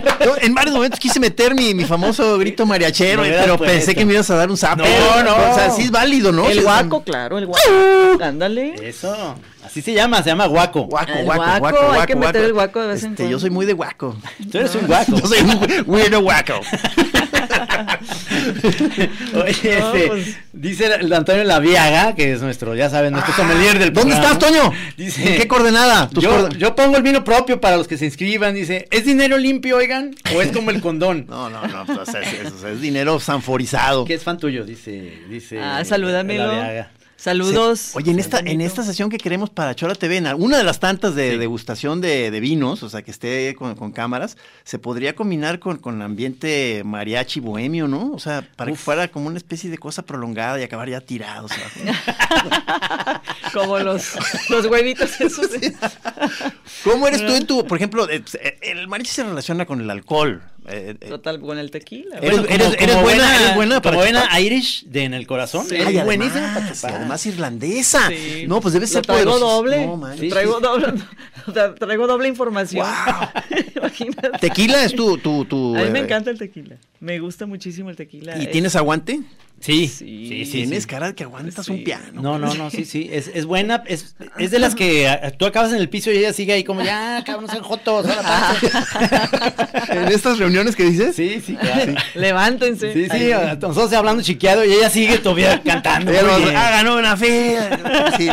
Yo en varios momentos quise meter mi, mi famoso grito mariachero, No eh, pero puesto. pensé que me ibas a dar un zape. No, no. O sea, sí es válido, ¿no? El guaco, claro, el guaco. Ándale. Eso. Así se llama, se llama guaco. Guaco, El guaco, guaco, guaco, hay que guaco, meter el guaco de vez en Este, cuando. Yo soy muy de guaco. Tú eres un guaco. Yo soy un weirdo guaco. Oye, este, pues. dice el Antonio Laviaga, que es nuestro, ya saben, nuestro sommelier del Ah, ¿Dónde estás, Toño? Dice, ¿En qué coordenada? Yo, coorden- yo pongo el vino propio para los que se inscriban. Dice, ¿es dinero limpio, oigan? ¿O es como el condón? No, no, no, pues, es, es- es dinero sanforizado. Que es fan tuyo, dice. dice Ah, salúdamelo. Laviaga. Saludos. Oye, en esta, en esta sesión que queremos para Chora TV, en una de las tantas de degustación de, de vinos, o sea, que esté con, con cámaras, se podría combinar con, con ambiente mariachi bohemio, ¿no? O sea, para que fuera como una especie de cosa prolongada y acabar ya tirados. Como los, los huevitos esos. ¿Cómo eres tú en tu, por ejemplo, eh, eh, el mariachi se relaciona con el alcohol? Eh, eh, Total, con el tequila. Eres- Bueno, eres- eres buena- eres buena para como buena. Irish de en el corazón. Sí. Es Ay, buenísima además, para chupar. además irlandesa. Sí. No, pues debe Lo ser traigo doble. No, man. Sí, traigo sí. doble. traigo doble información. Imagínate. Tequila es tu, tu, tu. A mí me eh, encanta el tequila. Me gusta muchísimo el tequila. ¿Y Es- tienes aguante? Sí, Sí. sí, sí. Tienes sí. cara de que aguantas Sí. un piano. No, no, no, sí, sí. Es, es buena. Es, es de las que ah, tú acabas en el piso y ella sigue ahí como, ya, cabrón, sean jotos. ahora pase". En estas reuniones que dices. Sí, sí, claro. Levántense. Sí, sí, nosotros hablando chiqueado y ella sigue todavía cantando. Pero, ah, ganó una fe. Sí.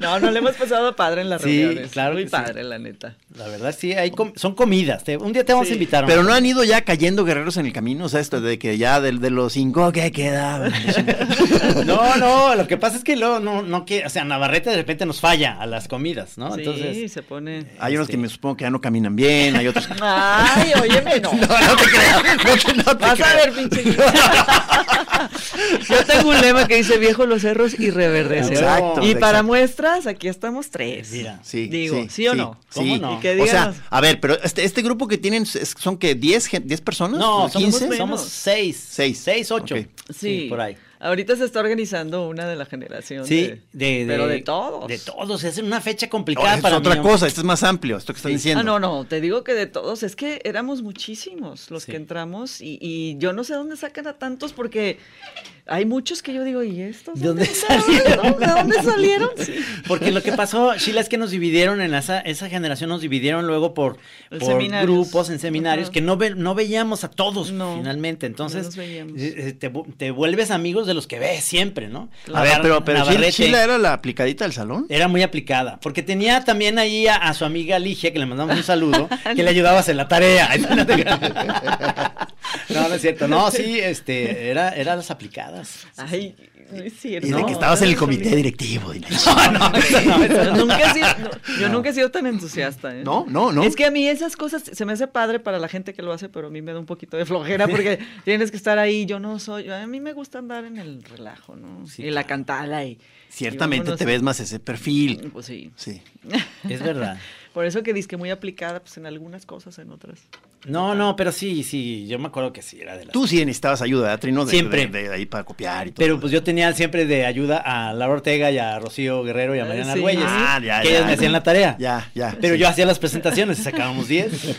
No, no le hemos pasado padre en las Sí, reuniones. claro Muy sí. padre, la neta. La verdad, sí, hay com- son comidas. Te- un día te vamos a invitar. Pero ¿no? han ido ya cayendo guerreros en el camino, o sea, esto de que ya de, de los cinco que quedaban. No, no, lo que pasa es que luego no, no que, o sea, Navarrete de repente nos falla a las comidas, ¿no? sí, Entonces, se pone. Hay unos Este. que me supongo que ya no caminan bien, hay otros que... Ay, óyeme, no. No, no te creas, no te, no te Vas a ver, pinche. Yo tengo un lema que dice viejo los cerros y reverdecen. Exacto, Y para muestras, aquí estamos tres. Mira, Sí, Digo, ¿sí o no? ¿Cómo sí. no? O sea, a ver, pero este, este grupo que tienen es- son que 10 gen- 10 personas, no, 15. somos, somos seis. Seis. Seis, ocho. Ok. Sí, por ahí. Ahorita se está organizando una de la generación. Sí, de, de, pero de todos. De todos, es una fecha complicada esto para es otra mí. cosa, esto es más amplio, esto que estás Sí. diciendo. Ah, no, no, te digo que de todos, es que éramos muchísimos los Sí. que entramos y, y yo no sé dónde sacan a tantos porque hay muchos que yo digo, ¿y estos? ¿De dónde ¿De salieron? ¿De dónde salieron? Sí. Porque lo que pasó, Sheila, es que nos dividieron en esa, esa generación, nos dividieron luego por, En por seminarios. grupos, en seminarios, que no, ve- no veíamos a todos No, finalmente. Entonces, no eh, eh, te, vu- te vuelves amigos de los que ves siempre, ¿no? A ver, pero, pero Sheila- Navarrete Sheila era la aplicadita del salón. era muy aplicada, porque tenía también ahí a, a su amiga Ligia, que le mandamos un saludo, que le ayudaba a hacer la tarea. No, no es cierto. No, sí, este, era, era las aplicadas. Ay, no es cierto. Y de No, que estabas en el no, comité no, directivo. No, no, eso no, eso Yo no. nunca, he sido, no, yo nunca he sido tan entusiasta. ¿eh? No, no, no. Es que a mí esas cosas se me hace padre para la gente que lo hace, pero a mí me da un poquito de flojera porque tienes que estar ahí. Yo no soy. A mí me gusta andar en el relajo, ¿no? Sí, y la cantada y. Ciertamente y te ves más ese perfil. Pues sí. Sí. Es verdad. Por eso que que muy aplicada, pues en algunas cosas, en otras. No, no, pero sí, sí, yo me acuerdo que sí, era de las... Tú sí necesitabas ayuda, ¿verdad, Trino? De, Siempre. De, de ahí para copiar y todo. Pero pues yo tenía siempre de ayuda a Laura Ortega y a Rocío Guerrero y a Mariana sí. Argüelles, Ah, ya, que ya. ellas me hacían la tarea. Ya, ya. Pero sí. yo hacía las presentaciones y sacábamos 10.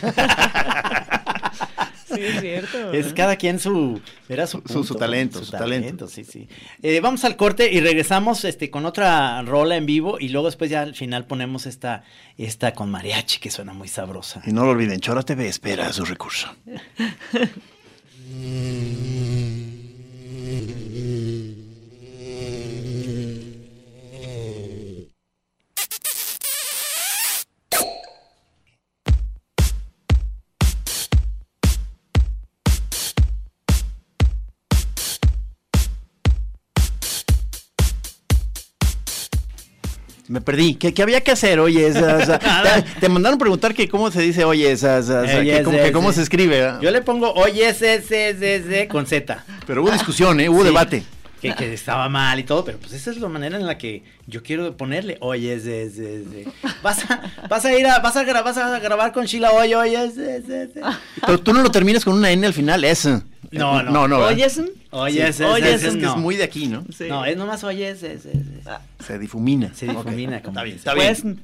Sí, es cierto. Es cada quien su, era su, Su- punto, su talento, su talento. sí, sí. Eh, vamos al corte y regresamos este, con otra rola en vivo y luego después ya al final ponemos esta, esta con mariachi que suena muy sabrosa. Y no lo olviden, Chora TV espera su recurso. Me perdí. ¿Qué, qué había que hacer? Oye, esa, o sea, te, te mandaron preguntar que cómo se dice, oye, esa, que, como ese, que cómo se escribe. Yo le pongo oye ese, ese, ese, ese, con Z. Pero hubo discusión, ¿eh? Hubo Sí. debate. Que, que estaba mal y todo, pero pues esa es la manera en la que yo quiero ponerle, oye, ese, ese, ese. Vas a, vas a ir a, vas a, gra- vas a grabar con Sheila, oye, oye, ese, ese, ese. Pero tú no lo terminas con una N al final, es. No, no. No, no. Oye, ese, Oye, ese, es que no. es muy de aquí, ¿no? Sí. No, es nomás oye, ese, ese, ese. Se difumina. Se difumina, como Está bien, está bien. Pues,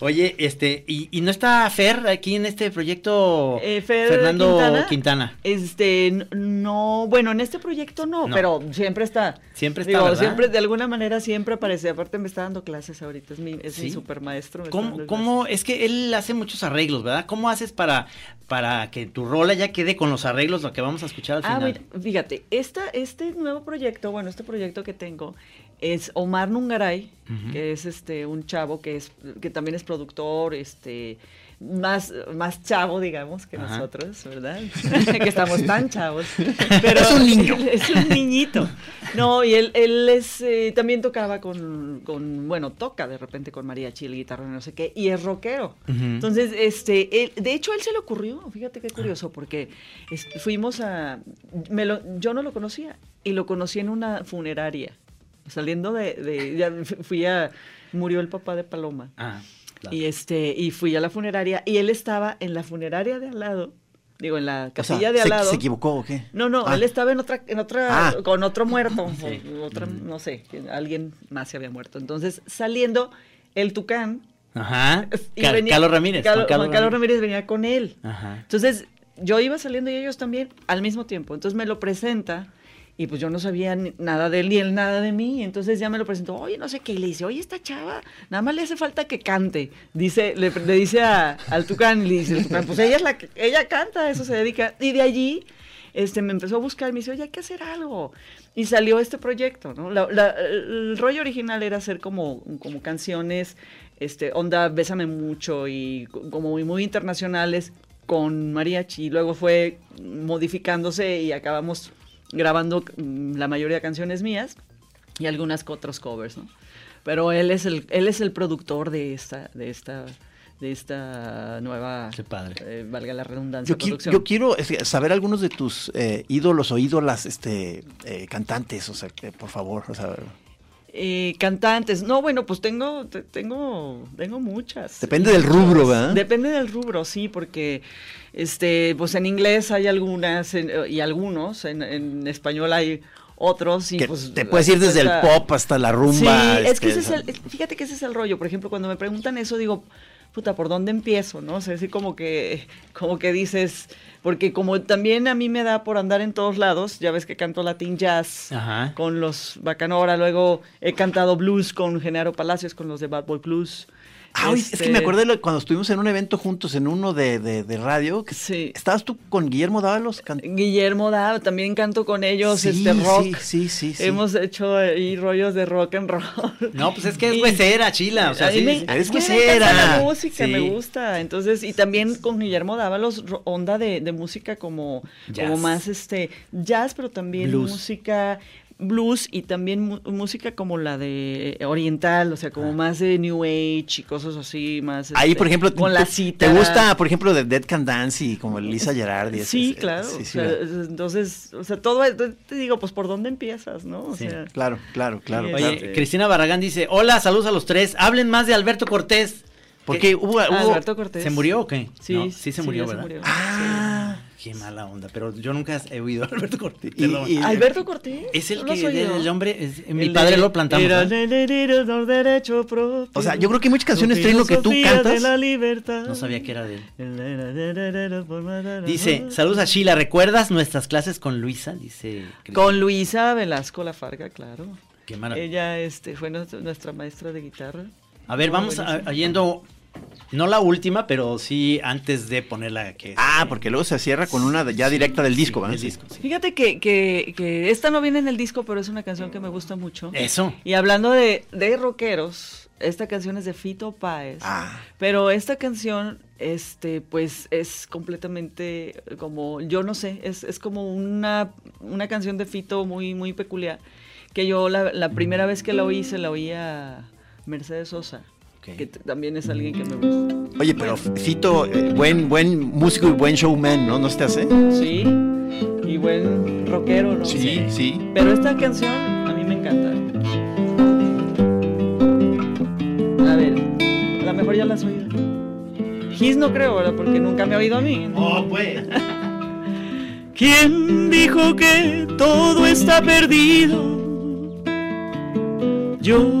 Oye, este, ¿y, y no está Fer aquí en este proyecto? Eh, Fer Fernando Quintana. Quintana. Este, no, bueno, en este proyecto no, No. pero siempre está. Siempre está, Digo, ¿verdad? siempre, de alguna manera siempre aparece. Aparte me está dando clases ahorita, es mi, es mi ¿Sí? super maestro. ¿Cómo, cómo, es que él hace muchos arreglos, ¿verdad? ¿Cómo haces para, para que tu rola ya quede con los arreglos, lo que vamos a escuchar al Ah, final? mira, fíjate, esta, este nuevo proyecto, bueno, este proyecto que tengo es Omar Nungaray, que es este un chavo que es que también es productor, este más, más chavo, digamos, que Ajá. nosotros, ¿verdad? que estamos tan chavos. Pero Es un niño. Es un niñito. No, y él, él es, eh, también tocaba con, con, bueno, toca de repente con María Chile, guitarra, no sé qué, y es rockero. Entonces, este, él- de hecho, él se le ocurrió, fíjate qué curioso, porque es- fuimos a, me lo- yo no lo conocía, y lo conocí en una funeraria, saliendo de, de- ya fui a, murió el papá de Paloma, Ah, claro. y este, y fui a la funeraria, y él estaba en la funeraria de al lado, digo, en la O sea, casilla de al ¿se, lado. se equivocó o qué? No, no, Ah. él estaba en otra, en otra, Ah. con otro muerto, Sí. otra, no sé, alguien más se había muerto. Entonces, saliendo, el tucán. Ajá. y venía- Carlos Ramírez. Carlos- Carlos. Ramírez venía con él. Ajá. Entonces, yo iba saliendo y ellos también al mismo tiempo. Entonces me lo presenta y pues yo no sabía nada de él ni él nada de mí. Entonces ya me lo presentó, oye, no sé qué. Y le dice, oye, esta chava, nada más le hace falta que cante. Dice, le, dice a- al Tucán, y le dice pues ella es la ella canta, eso se dedica. Y de allí este, me empezó a buscar, me dice, oye, hay que hacer algo. Y salió este proyecto, ¿no? El rollo original era hacer como, como canciones, este, onda Bésame Mucho y co- como muy, muy internacionales con mariachi. Y luego fue modificándose y acabamos grabando mm, la mayoría de canciones mías y algunas otros covers, ¿no? Pero él es el, él es el productor de esta, de esta, de esta nueva, Qué padre. eh, valga la redundancia, Yo, qui- producción. yo quiero saber algunos de tus eh, ídolos o ídolas este, eh, cantantes, o sea, que, por favor, o sea, Eh, cantantes. No, bueno, pues tengo, te- tengo, tengo muchas. Depende del rubro. ¿verdad? Depende del rubro, sí, porque este, pues en inglés hay algunas en- y algunos, en, en español hay otros y que pues te puedes ir desde el pop hasta la rumba. Sí, es que este, ese es el, fíjate que ese es el rollo. Por ejemplo, cuando me preguntan eso, digo, puta, ¿por dónde empiezo? ¿No? O sea, así como que, como que dices, porque como también a mí me da por andar en todos lados, ya ves que canto latín jazz Ajá. con los Bacanora, luego he cantado blues con Genaro Palacios, con los de Bad Boy Blues. Ah, es que Este, me acordé de lo- cuando estuvimos en un evento juntos, en uno de, de- de radio, que Sí. estabas tú con Guillermo Dávalos cantando. Guillermo da, también canto con ellos, Sí, este rock. sí, sí, sí, sí. Hemos hecho ahí rollos de rock and roll. No, pues es que es huesera, chila. O sea, sí, me, me huesera. encanta la música, Sí. me gusta. Entonces, y también con Guillermo Dávalos, onda de, de música como, Jazz. como más este jazz, pero también Blues. música blues y también mu- música como la de oriental, o sea, como más de New Age y cosas así, más Ahí, este, por ejemplo, con te- la ¿te cita. gusta, por ejemplo, de Dead Can Dance y como Lisa Gerard? y ese- Sí, ese- claro. sí, o sí, sea, ¿verdad? entonces, o sea, todo, te digo, pues, ¿por dónde empiezas, no? O Sí. sea, Claro, claro, claro. Sí, Oye, claro. Este- Cristina Barragán dice, hola, saludos a los tres. Hablen más de Alberto Cortés. Porque hubo, Ah, hubo- Alberto Cortés. ¿Se murió o qué? Sí, No, sí se murió, ¿verdad? Ah, Qué mala onda, pero yo nunca he oído a Alberto Cortés. Y- perdón. y- Alberto Cortés. es el ¿No lo que oído? el hombre, es- mi El padre de- lo plantamos. O sea, yo creo que hay muchas canciones, Su Trino, que tú cantas. de la libertad. No sabía que era de él. Dice, saludos a Sheila, ¿recuerdas nuestras clases con Luisa? Dice. Con Luisa Velasco La Farga, claro. Qué maravilla. Ella este, fue nuestra, nuestra maestra de guitarra. A ver, vamos a yendo, no la última, pero sí antes de ponerla que Ah, porque luego se cierra con una ya directa del disco, ¿verdad? el disco, sí. Fíjate que, que, que esta no viene en el disco, pero es una canción que me gusta mucho. Eso. Y hablando de, de rockeros, esta canción es de Fito Páez. Ah. Pero esta canción, este, pues, es completamente como, yo no sé, es, es como una, una canción de Fito muy, muy peculiar. Que yo la, la primera vez que la oí, se la oí a Mercedes Sosa. Que también es alguien que me gusta. Oye, pero Fito, eh, buen, buen músico y buen showman, ¿no? ¿No se te hace? Sí. Y buen rockero, ¿no? Sí, sí. Pero esta canción a mí me encanta. A ver, a lo mejor ya la has oído. Gis no creo, ¿verdad? Porque nunca me ha oído a mí. Oh, pues. ¿Quién dijo que todo está perdido? Yo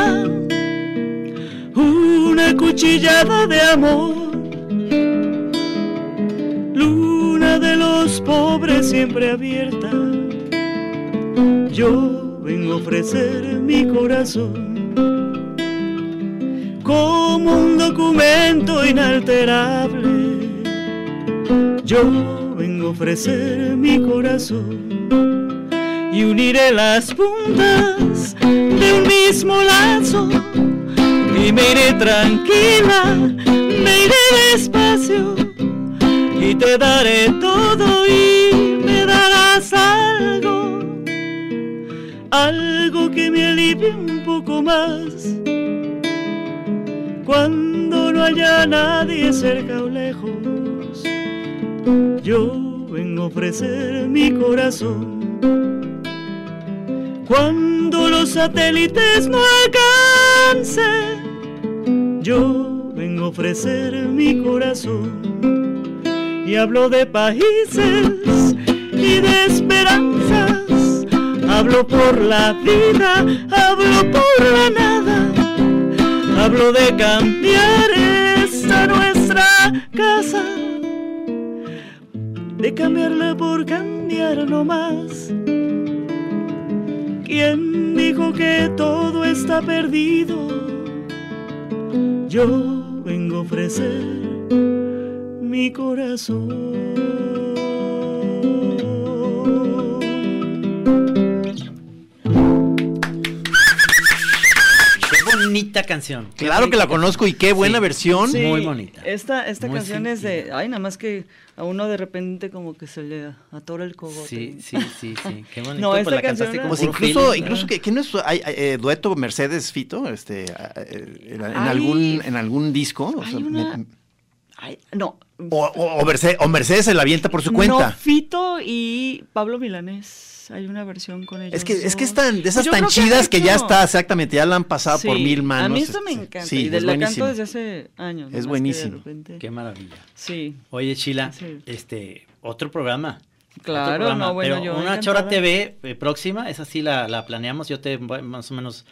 Cuchillada de amor. Luna de los pobres siempre abierta. Yo vengo a ofrecer mi corazón como un documento inalterable. Yo vengo a ofrecer mi corazón y uniré las puntas de un mismo lazo y me iré tranquila, me iré despacio y te daré todo y me darás algo, algo que me alivie un poco más cuando no haya nadie cerca o lejos. Yo vengo a ofrecer mi corazón. Cuando los satélites no alcancen, yo vengo a ofrecer mi corazón. Y hablo de países y de esperanzas. Hablo por la vida, hablo por la nada. Hablo de cambiar esta nuestra casa, de cambiarla por cambiar no más. ¿Quién dijo que todo está perdido? Yo vengo a ofrecer mi corazón. Bonita canción. Claro que la conozco y qué buena Sí. versión. Sí, Muy bonita. Esta, esta Muy canción es de. Ay, nada más que a uno de repente como que se le atora el cogote. Sí, sí, sí, sí. Qué bonito. No, pues esta la cantaste canción incluso, feeling, incluso ¿no? que, que no es hay, hay, eh, dueto Mercedes Fito, este, eh, en, en Ay. algún, en algún disco. o Hay sea, una- me- Ay, no. o, o- o Mercedes, o Mercedes se la avienta por su No, cuenta. Fito y Pablo Milanés. Hay una versión con ellos. Es que, es que están de esas Pues yo tan que chidas que ya está, exactamente, ya la han pasado por mil manos. A mí esta me encanta. Sí, y de es la canto buenísimo. desde hace años. de buenísimo. repente- Qué maravilla. Sí. Oye, Chila, Sí. este, otro programa. Otro Claro, programa, no, bueno, pero yo una encantada. Chora TV eh, próxima, esa sí la, la planeamos. Yo te voy- más o menos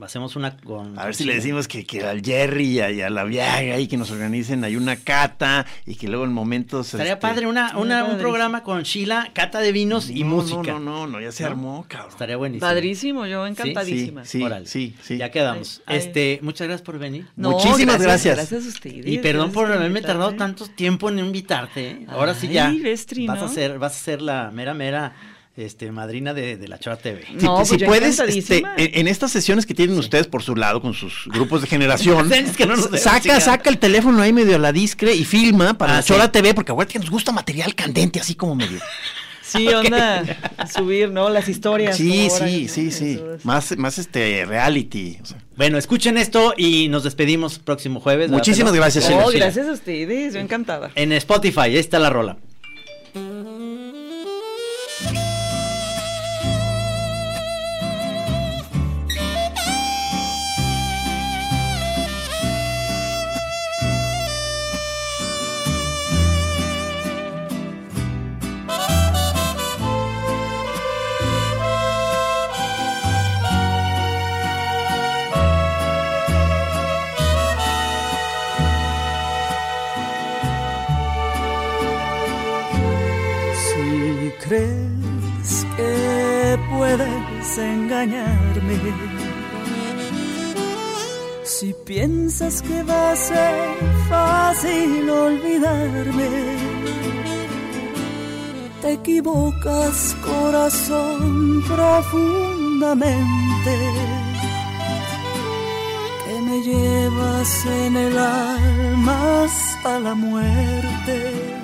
hacemos una con. A ver si le decimos que, que al Jerry y a, y a la Viaga y que nos organicen ahí una cata y que luego en momentos. Estaría este, padre una, un programa con Sheila, cata de vinos y no, música. No, no, no, ya se ¿No? armó, cabrón. Estaría buenísimo. Padrísimo, yo Sí, encantadísima. sí, Órale. sí, sí. Ya quedamos. Ay, ay. Este, muchas gracias por venir. No, Muchísimas gracias. Gracias a ustedes. Y perdón por haberme tardado tanto tiempo en invitarte. ¿eh? Ahora sí ya Vestri, vas a ¿no? ser, vas a ser la mera mera este, madrina de, de la Chora TV. Si, No, si pues puedes, este, en, en estas sesiones que tienen ustedes por su lado con sus grupos de generación, Es que no nos deben saca, saca el teléfono ahí medio a la discre y filma para Ah, la sí. Chora TV, porque acuérdate que nos gusta material candente, así como medio. Sí, onda, subir, ¿no? Las historias. Sí, ahora, sí, ¿no? sí, sí. Es. Más, más este reality. o sea. Bueno, escuchen esto y nos despedimos próximo jueves. ¿verdad, Muchísimas gracias, Oh, gracias a ustedes, yo encantada. En Spotify, ahí está la rola. Crees que puedes engañarme, si piensas que va a ser fácil olvidarme, te equivocas corazón profundamente, que me llevas en el alma hasta la muerte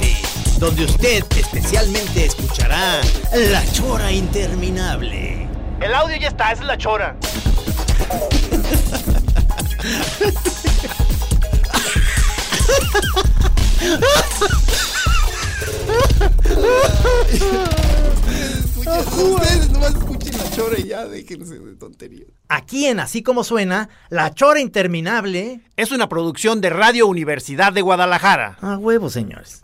donde usted especialmente escuchará la Chora interminable. El audio ya está, esa es la Chora. Ustedes nomás escuchen la chora y ya déjense de tonterías. Aquí en Así Como Suena, La Chora Interminable es una producción de Radio Universidad de Guadalajara. A huevo, señores.